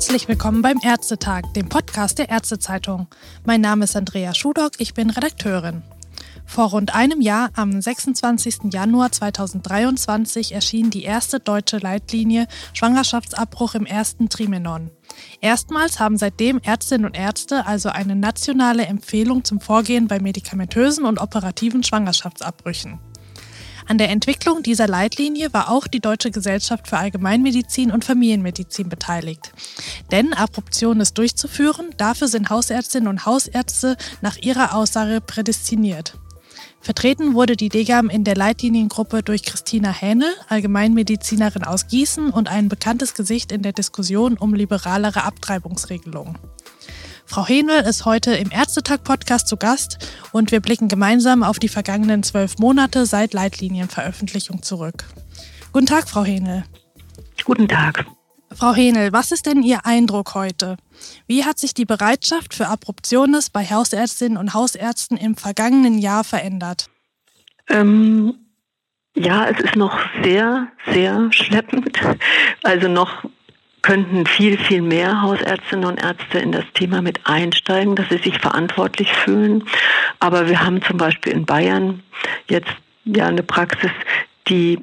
Herzlich willkommen beim Ärztetag, dem Podcast der Ärztezeitung. Mein Name ist Andrea Schudock, ich bin Redakteurin. Vor rund einem Jahr, am 26. Januar 2023, erschien die erste deutsche Leitlinie Schwangerschaftsabbruch im ersten Trimenon. Erstmals haben seitdem Ärztinnen und Ärzte also eine nationale Empfehlung zum Vorgehen bei medikamentösen und operativen Schwangerschaftsabbrüchen. An der Entwicklung dieser Leitlinie war auch die Deutsche Gesellschaft für Allgemeinmedizin und Familienmedizin beteiligt. Denn Abruption ist durchzuführen, dafür sind Hausärztinnen und Hausärzte nach ihrer Aussage prädestiniert. Vertreten wurde die DGAM in der Leitliniengruppe durch Christina Hähnel, Allgemeinmedizinerin aus Gießen und ein bekanntes Gesicht in der Diskussion um liberalere Abtreibungsregelungen. Frau Henel ist heute im Ärztetag-Podcast zu Gast und wir blicken gemeinsam auf die vergangenen zwölf Monate seit Leitlinienveröffentlichung zurück. Guten Tag, Frau Henel. Guten Tag. Frau Henel, was ist denn Ihr Eindruck heute? Wie hat sich die Bereitschaft für Abruptiones bei Hausärztinnen und Hausärzten im vergangenen Jahr verändert? Ähm, ja, es ist noch sehr, sehr schleppend. Also noch könnten viel, viel mehr Hausärztinnen und Ärzte in das Thema mit einsteigen, dass sie sich verantwortlich fühlen. Aber wir haben zum Beispiel in Bayern jetzt ja eine Praxis, die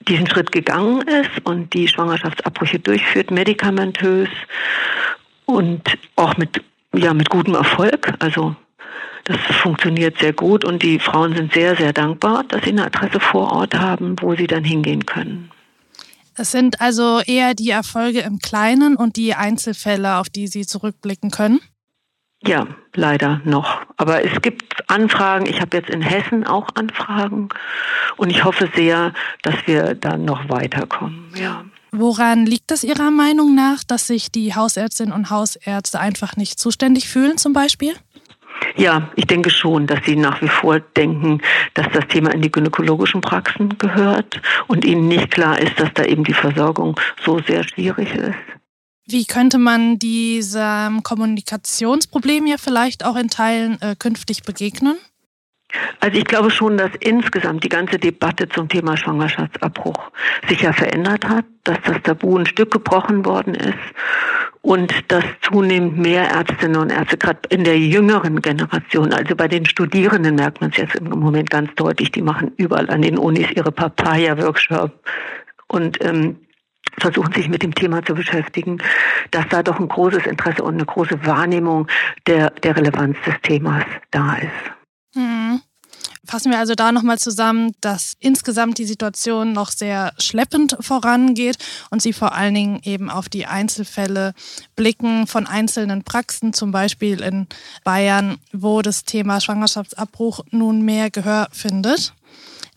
diesen Schritt gegangen ist und die Schwangerschaftsabbrüche durchführt, medikamentös und auch mit, ja, mit gutem Erfolg. Also das funktioniert sehr gut und die Frauen sind sehr, sehr dankbar, dass sie eine Adresse vor Ort haben, wo sie dann hingehen können. Es sind also eher die Erfolge im Kleinen und die Einzelfälle, auf die Sie zurückblicken können? Ja, leider noch. Aber es gibt Anfragen. Ich habe jetzt in Hessen auch Anfragen und ich hoffe sehr, dass wir dann noch weiterkommen. Ja. Woran liegt es Ihrer Meinung nach, dass sich die Hausärztinnen und Hausärzte einfach nicht zuständig fühlen zum Beispiel? Ja, ich denke schon, dass sie nach wie vor denken, dass das Thema in die gynäkologischen Praxen gehört und ihnen nicht klar ist, dass da eben die Versorgung so sehr schwierig ist. Wie könnte man diesem Kommunikationsproblem ja vielleicht auch in Teilen äh, künftig begegnen? Also ich glaube schon, dass insgesamt die ganze Debatte zum Thema Schwangerschaftsabbruch sich ja verändert hat, dass das Tabu ein Stück gebrochen worden ist und dass zunehmend mehr Ärztinnen und Ärzte, gerade in der jüngeren Generation, also bei den Studierenden merkt man es jetzt im Moment ganz deutlich, die machen überall an den Unis ihre Papaya-Workshop und ähm, versuchen sich mit dem Thema zu beschäftigen, dass da doch ein großes Interesse und eine große Wahrnehmung der, der Relevanz des Themas da ist. Mhm. Fassen wir also da nochmal zusammen, dass insgesamt die Situation noch sehr schleppend vorangeht und Sie vor allen Dingen eben auf die Einzelfälle blicken von einzelnen Praxen, zum Beispiel in Bayern, wo das Thema Schwangerschaftsabbruch nun mehr Gehör findet.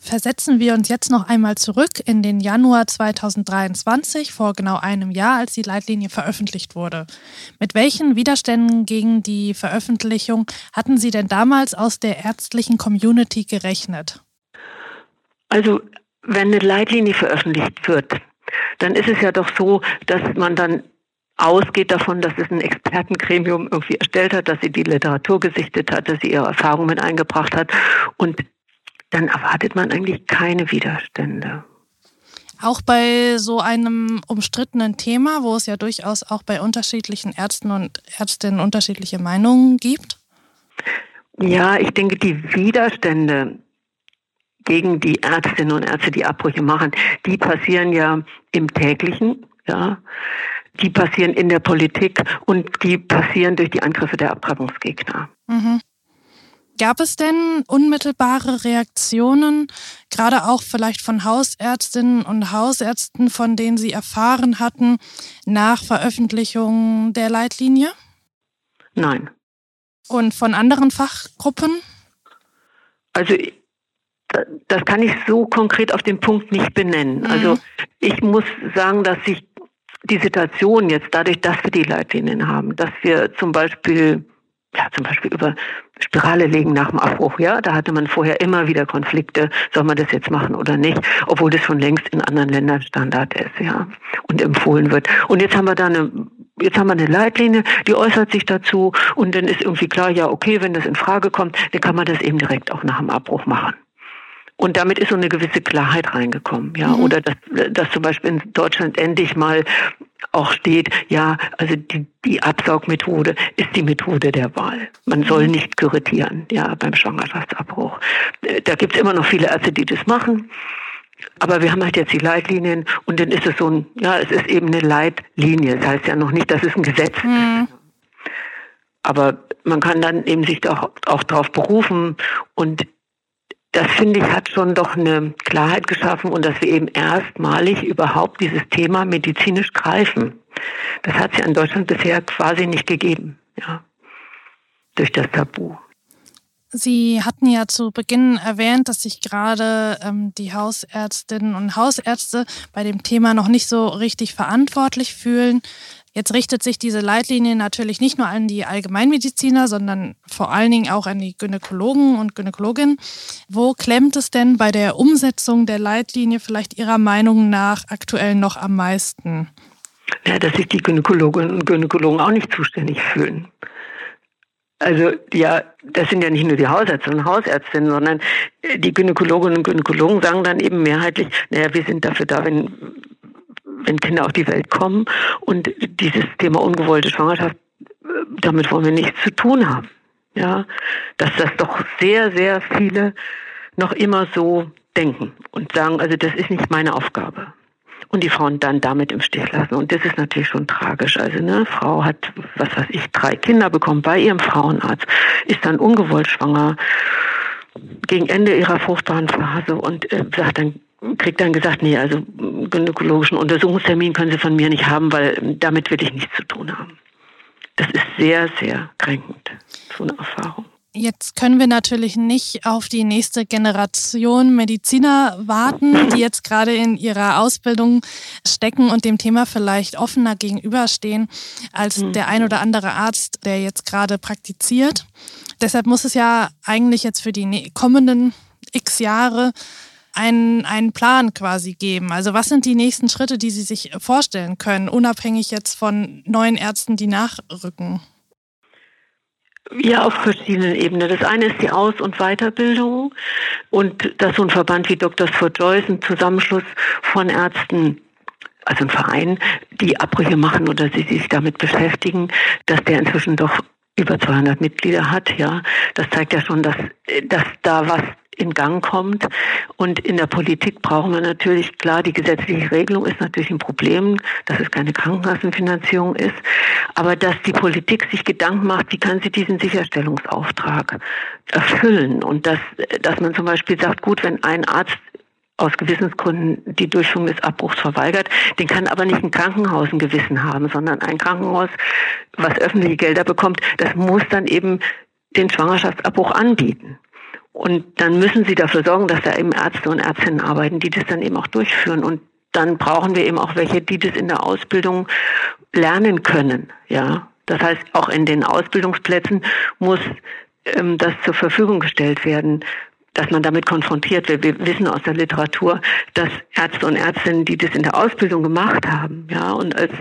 Versetzen wir uns jetzt noch einmal zurück in den Januar 2023, vor genau einem Jahr, als die Leitlinie veröffentlicht wurde. Mit welchen Widerständen gegen die Veröffentlichung hatten Sie denn damals aus der ärztlichen Community gerechnet? Also, wenn eine Leitlinie veröffentlicht wird, dann ist es ja doch so, dass man dann ausgeht davon, dass es ein Expertengremium irgendwie erstellt hat, dass sie die Literatur gesichtet hat, dass sie ihre Erfahrungen mit eingebracht hat. Und dann erwartet man eigentlich keine Widerstände. Auch bei so einem umstrittenen Thema, wo es ja durchaus auch bei unterschiedlichen Ärzten und Ärztinnen unterschiedliche Meinungen gibt? Ja, ich denke, die Widerstände gegen die Ärztinnen und Ärzte, die Abbrüche machen, die passieren ja im täglichen, ja. Die passieren in der Politik und die passieren durch die Angriffe der Abtreibungsgegner. Mhm. Gab es denn unmittelbare Reaktionen, gerade auch vielleicht von Hausärztinnen und Hausärzten, von denen Sie erfahren hatten nach Veröffentlichung der Leitlinie? Nein. Und von anderen Fachgruppen? Also das kann ich so konkret auf den Punkt nicht benennen. Mhm. Also ich muss sagen, dass sich die Situation jetzt dadurch, dass wir die Leitlinien haben, dass wir zum Beispiel ja, zum Beispiel über Spirale legen nach dem Abbruch, ja, da hatte man vorher immer wieder Konflikte, soll man das jetzt machen oder nicht, obwohl das schon längst in anderen Ländern Standard ist, ja, und empfohlen wird. Und jetzt haben wir da eine, jetzt haben wir eine Leitlinie, die äußert sich dazu und dann ist irgendwie klar, ja, okay, wenn das in Frage kommt, dann kann man das eben direkt auch nach dem Abbruch machen. Und damit ist so eine gewisse Klarheit reingekommen, ja. Mhm. Oder dass, dass zum Beispiel in Deutschland endlich mal auch steht, ja, also die, die Absaugmethode ist die Methode der Wahl. Man soll mhm. nicht kuratieren, ja, beim Schwangerschaftsabbruch. Äh, da gibt's immer noch viele Ärzte, die das machen. Aber wir haben halt jetzt die Leitlinien und dann ist es so ein, ja, es ist eben eine Leitlinie. Das heißt ja noch nicht, dass es ein Gesetz mhm. ist. Aber man kann dann eben sich auch, auch darauf berufen und das finde ich hat schon doch eine Klarheit geschaffen und dass wir eben erstmalig überhaupt dieses Thema medizinisch greifen. Das hat es ja in Deutschland bisher quasi nicht gegeben, ja, durch das Tabu. Sie hatten ja zu Beginn erwähnt, dass sich gerade ähm, die Hausärztinnen und Hausärzte bei dem Thema noch nicht so richtig verantwortlich fühlen. Jetzt richtet sich diese Leitlinie natürlich nicht nur an die Allgemeinmediziner, sondern vor allen Dingen auch an die Gynäkologen und Gynäkologinnen. Wo klemmt es denn bei der Umsetzung der Leitlinie vielleicht Ihrer Meinung nach aktuell noch am meisten? Ja, dass sich die Gynäkologinnen und Gynäkologen auch nicht zuständig fühlen. Also ja, das sind ja nicht nur die Hausärzte und Hausärztinnen, sondern die Gynäkologinnen und Gynäkologen sagen dann eben mehrheitlich, naja, wir sind dafür da, wenn wenn Kinder auf die Welt kommen. Und dieses Thema ungewollte Schwangerschaft, damit wollen wir nichts zu tun haben. Ja, dass das doch sehr, sehr viele noch immer so denken und sagen, also das ist nicht meine Aufgabe. Und die Frauen dann damit im Stich lassen. Und das ist natürlich schon tragisch. Also eine Frau hat, was weiß ich, drei Kinder bekommen bei ihrem Frauenarzt, ist dann ungewollt schwanger gegen Ende ihrer fruchtbaren Phase und äh, sagt dann, kriegt dann gesagt, nee, also gynäkologischen Untersuchungstermin können Sie von mir nicht haben, weil damit will ich nichts zu tun haben. Das ist sehr, sehr kränkend, so eine Erfahrung. Jetzt können wir natürlich nicht auf die nächste Generation Mediziner warten, die jetzt gerade in ihrer Ausbildung stecken und dem Thema vielleicht offener gegenüberstehen als hm. der ein oder andere Arzt, der jetzt gerade praktiziert. Deshalb muss es ja eigentlich jetzt für die kommenden x Jahre einen, einen Plan quasi geben? Also was sind die nächsten Schritte, die Sie sich vorstellen können, unabhängig jetzt von neuen Ärzten, die nachrücken? Ja, auf verschiedenen Ebenen. Das eine ist die Aus- und Weiterbildung und dass so ein Verband wie Doctors for Joyce, ein Zusammenschluss von Ärzten, also ein Verein, die Abbrüche machen oder sie sich damit beschäftigen, dass der inzwischen doch über 200 Mitglieder hat, ja. Das zeigt ja schon, dass, dass da was in Gang kommt. Und in der Politik brauchen wir natürlich, klar, die gesetzliche Regelung ist natürlich ein Problem, dass es keine Krankenkassenfinanzierung ist, aber dass die Politik sich Gedanken macht, wie kann sie diesen Sicherstellungsauftrag erfüllen und dass, dass man zum Beispiel sagt, gut, wenn ein Arzt aus Gewissensgründen die Durchführung des Abbruchs verweigert. Den kann aber nicht ein Krankenhaus ein Gewissen haben, sondern ein Krankenhaus, was öffentliche Gelder bekommt, das muss dann eben den Schwangerschaftsabbruch anbieten. Und dann müssen sie dafür sorgen, dass da eben Ärzte und Ärztinnen arbeiten, die das dann eben auch durchführen. Und dann brauchen wir eben auch welche, die das in der Ausbildung lernen können. Ja, das heißt, auch in den Ausbildungsplätzen muss ähm, das zur Verfügung gestellt werden, dass man damit konfrontiert wird. Wir wissen aus der Literatur, dass Ärzte und Ärztinnen, die das in der Ausbildung gemacht haben, ja, und als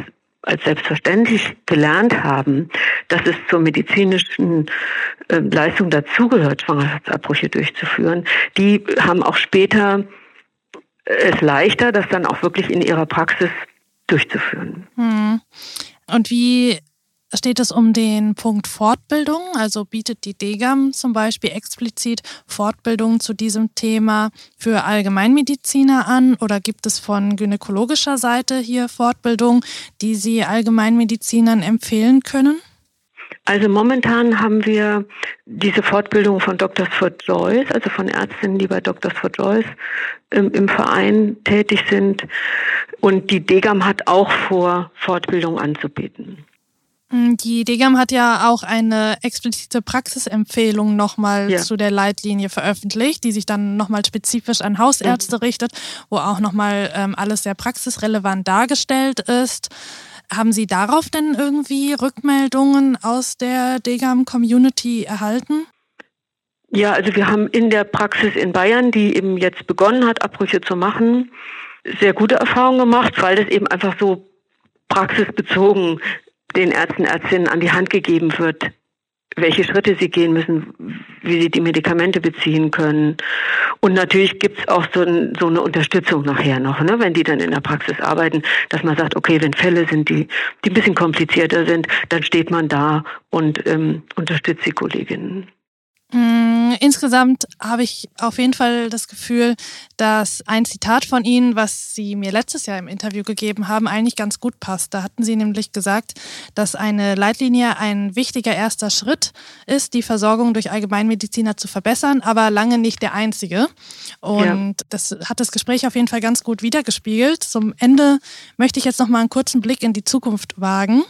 als selbstverständlich gelernt haben, dass es zur medizinischen äh, Leistung dazugehört, Schwangerschaftsabbrüche durchzuführen, die haben auch später es leichter, das dann auch wirklich in ihrer Praxis durchzuführen. Hm. Und wie steht es um den Punkt Fortbildung? Also bietet die DGAM zum Beispiel explizit Fortbildung zu diesem Thema für Allgemeinmediziner an oder gibt es von gynäkologischer Seite hier Fortbildung, die Sie Allgemeinmedizinern empfehlen können? Also momentan haben wir diese Fortbildung von Doctors for Joyce, also von Ärztinnen, die bei Doctors for Joyce im, im Verein tätig sind. Und die DGAM hat auch vor, Fortbildung anzubieten. Mm, die DGAM hat ja auch eine explizite Praxisempfehlung nochmal ja. zu der Leitlinie veröffentlicht, die sich dann nochmal spezifisch an Hausärzte mhm. richtet, wo auch nochmal ähm, alles sehr praxisrelevant dargestellt ist. Haben Sie darauf denn irgendwie Rückmeldungen aus der DGAM-Community erhalten? Ja, also wir haben in der Praxis in Bayern, die eben jetzt begonnen hat, Abbrüche zu machen, sehr gute Erfahrungen gemacht, weil das eben einfach so praxisbezogen den Ärzten, Ärztinnen an die Hand gegeben wird, welche Schritte sie gehen müssen, wie sie die Medikamente beziehen können. Und natürlich gibt's auch so, ein, so, eine Unterstützung nachher noch, ne, wenn die dann in der Praxis arbeiten, dass man sagt, okay, wenn Fälle sind, die, die ein bisschen komplizierter sind, dann steht man da und ähm, unterstützt die Kolleginnen. Mm, insgesamt habe ich auf jeden Fall das Gefühl, dass ein Zitat von Ihnen, was Sie mir letztes Jahr im Interview gegeben haben, eigentlich ganz gut passt. Da hatten Sie nämlich gesagt, dass eine Leitlinie ein wichtiger erster Schritt ist, die Versorgung durch Allgemeinmediziner zu verbessern, aber lange nicht der einzige. Und ja. das hat das Gespräch auf jeden Fall ganz gut wiedergespiegelt. Zum Ende möchte ich jetzt noch mal einen kurzen Blick in die Zukunft wagen.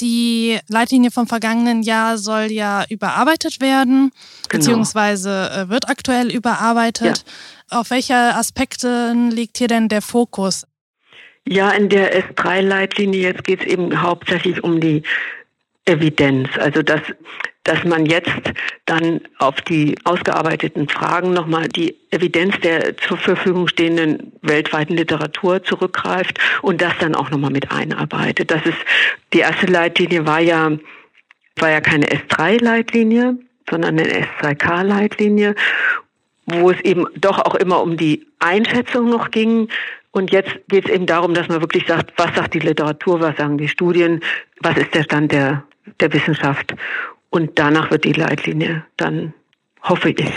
Die Leitlinie vom vergangenen Jahr soll ja überarbeitet werden, genau. beziehungsweise äh, wird aktuell überarbeitet. Ja. Auf welche Aspekte liegt hier denn der Fokus? Ja, in der S3-Leitlinie jetzt geht es eben hauptsächlich um die Evidenz, also dass dass man jetzt dann auf die ausgearbeiteten Fragen nochmal die Evidenz der zur Verfügung stehenden weltweiten Literatur zurückgreift und das dann auch nochmal mit einarbeitet. Das ist, die erste Leitlinie war ja, war ja keine S3-Leitlinie, sondern eine S3K-Leitlinie, wo es eben doch auch immer um die Einschätzung noch ging. Und jetzt geht es eben darum, dass man wirklich sagt, was sagt die Literatur, was sagen die Studien, was ist der Stand der, der Wissenschaft. Und danach wird die Leitlinie dann, hoffe ich,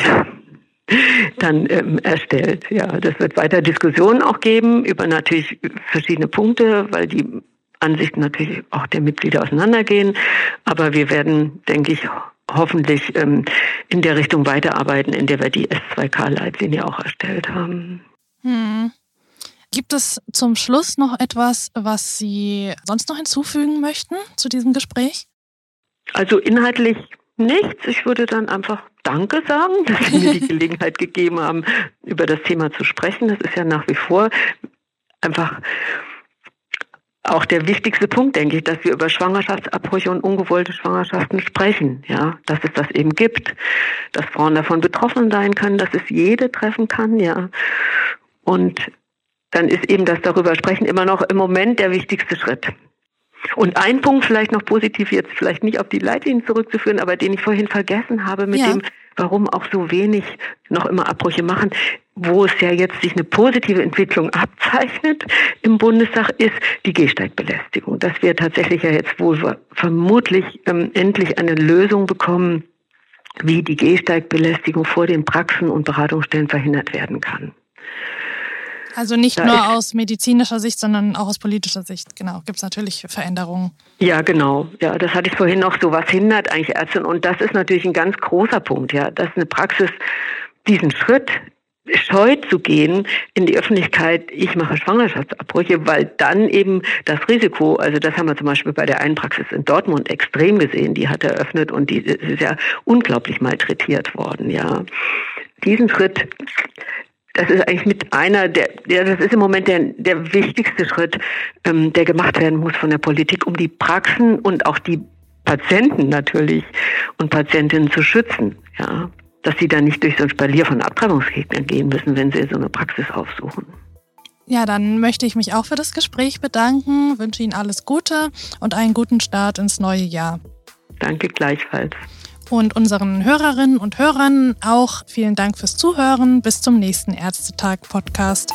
dann ähm, erstellt. Ja, das wird weiter Diskussionen auch geben über natürlich verschiedene Punkte, weil die Ansichten natürlich auch der Mitglieder auseinandergehen. Aber wir werden, denke ich, hoffentlich ähm, in der Richtung weiterarbeiten, in der wir die S2K-Leitlinie auch erstellt haben. Hm. Gibt es zum Schluss noch etwas, was Sie sonst noch hinzufügen möchten zu diesem Gespräch? Also inhaltlich nichts. Ich würde dann einfach Danke sagen, dass Sie mir die Gelegenheit gegeben haben, über das Thema zu sprechen. Das ist ja nach wie vor einfach auch der wichtigste Punkt, denke ich, dass wir über Schwangerschaftsabbrüche und ungewollte Schwangerschaften sprechen, ja, dass es das eben gibt, dass Frauen davon betroffen sein können, dass es jede treffen kann, ja. Und dann ist eben das darüber sprechen immer noch im Moment der wichtigste Schritt. Und ein Punkt vielleicht noch positiv, jetzt vielleicht nicht auf die Leitlinien zurückzuführen, aber den ich vorhin vergessen habe mit ja. dem, warum auch so wenig noch immer Abbrüche machen, wo es ja jetzt sich eine positive Entwicklung abzeichnet im Bundestag, ist die Gehsteigbelästigung. Dass wir tatsächlich ja jetzt wohl vermutlich ähm, endlich eine Lösung bekommen, wie die Gehsteigbelästigung vor den Praxen und Beratungsstellen verhindert werden kann. Also nicht da nur aus medizinischer Sicht, sondern auch aus politischer Sicht, genau, gibt es natürlich Veränderungen. Ja, genau. Ja, das hatte ich vorhin noch so, was hindert eigentlich Ärzte? Und das ist natürlich ein ganz großer Punkt, ja, dass eine Praxis diesen Schritt scheut zu gehen in die Öffentlichkeit, ich mache Schwangerschaftsabbrüche, weil dann eben das Risiko, also das haben wir zum Beispiel bei der einen Praxis in Dortmund extrem gesehen, die hat eröffnet und die ist ja unglaublich malträtiert worden, ja. Diesen Schritt das ist eigentlich mit einer der, der das ist im Moment der, der wichtigste Schritt, ähm, der gemacht werden muss von der Politik, um die Praxen und auch die Patienten natürlich und Patientinnen zu schützen, ja, dass sie dann nicht durch so ein Spalier von Abtreibungsgegnern gehen müssen, wenn sie so eine Praxis aufsuchen. Ja, dann möchte ich mich auch für das Gespräch bedanken, wünsche Ihnen alles Gute und einen guten Start ins neue Jahr. Danke gleichfalls und unseren Hörerinnen und Hörern auch vielen Dank fürs Zuhören. Bis zum nächsten Ärztetag-Podcast.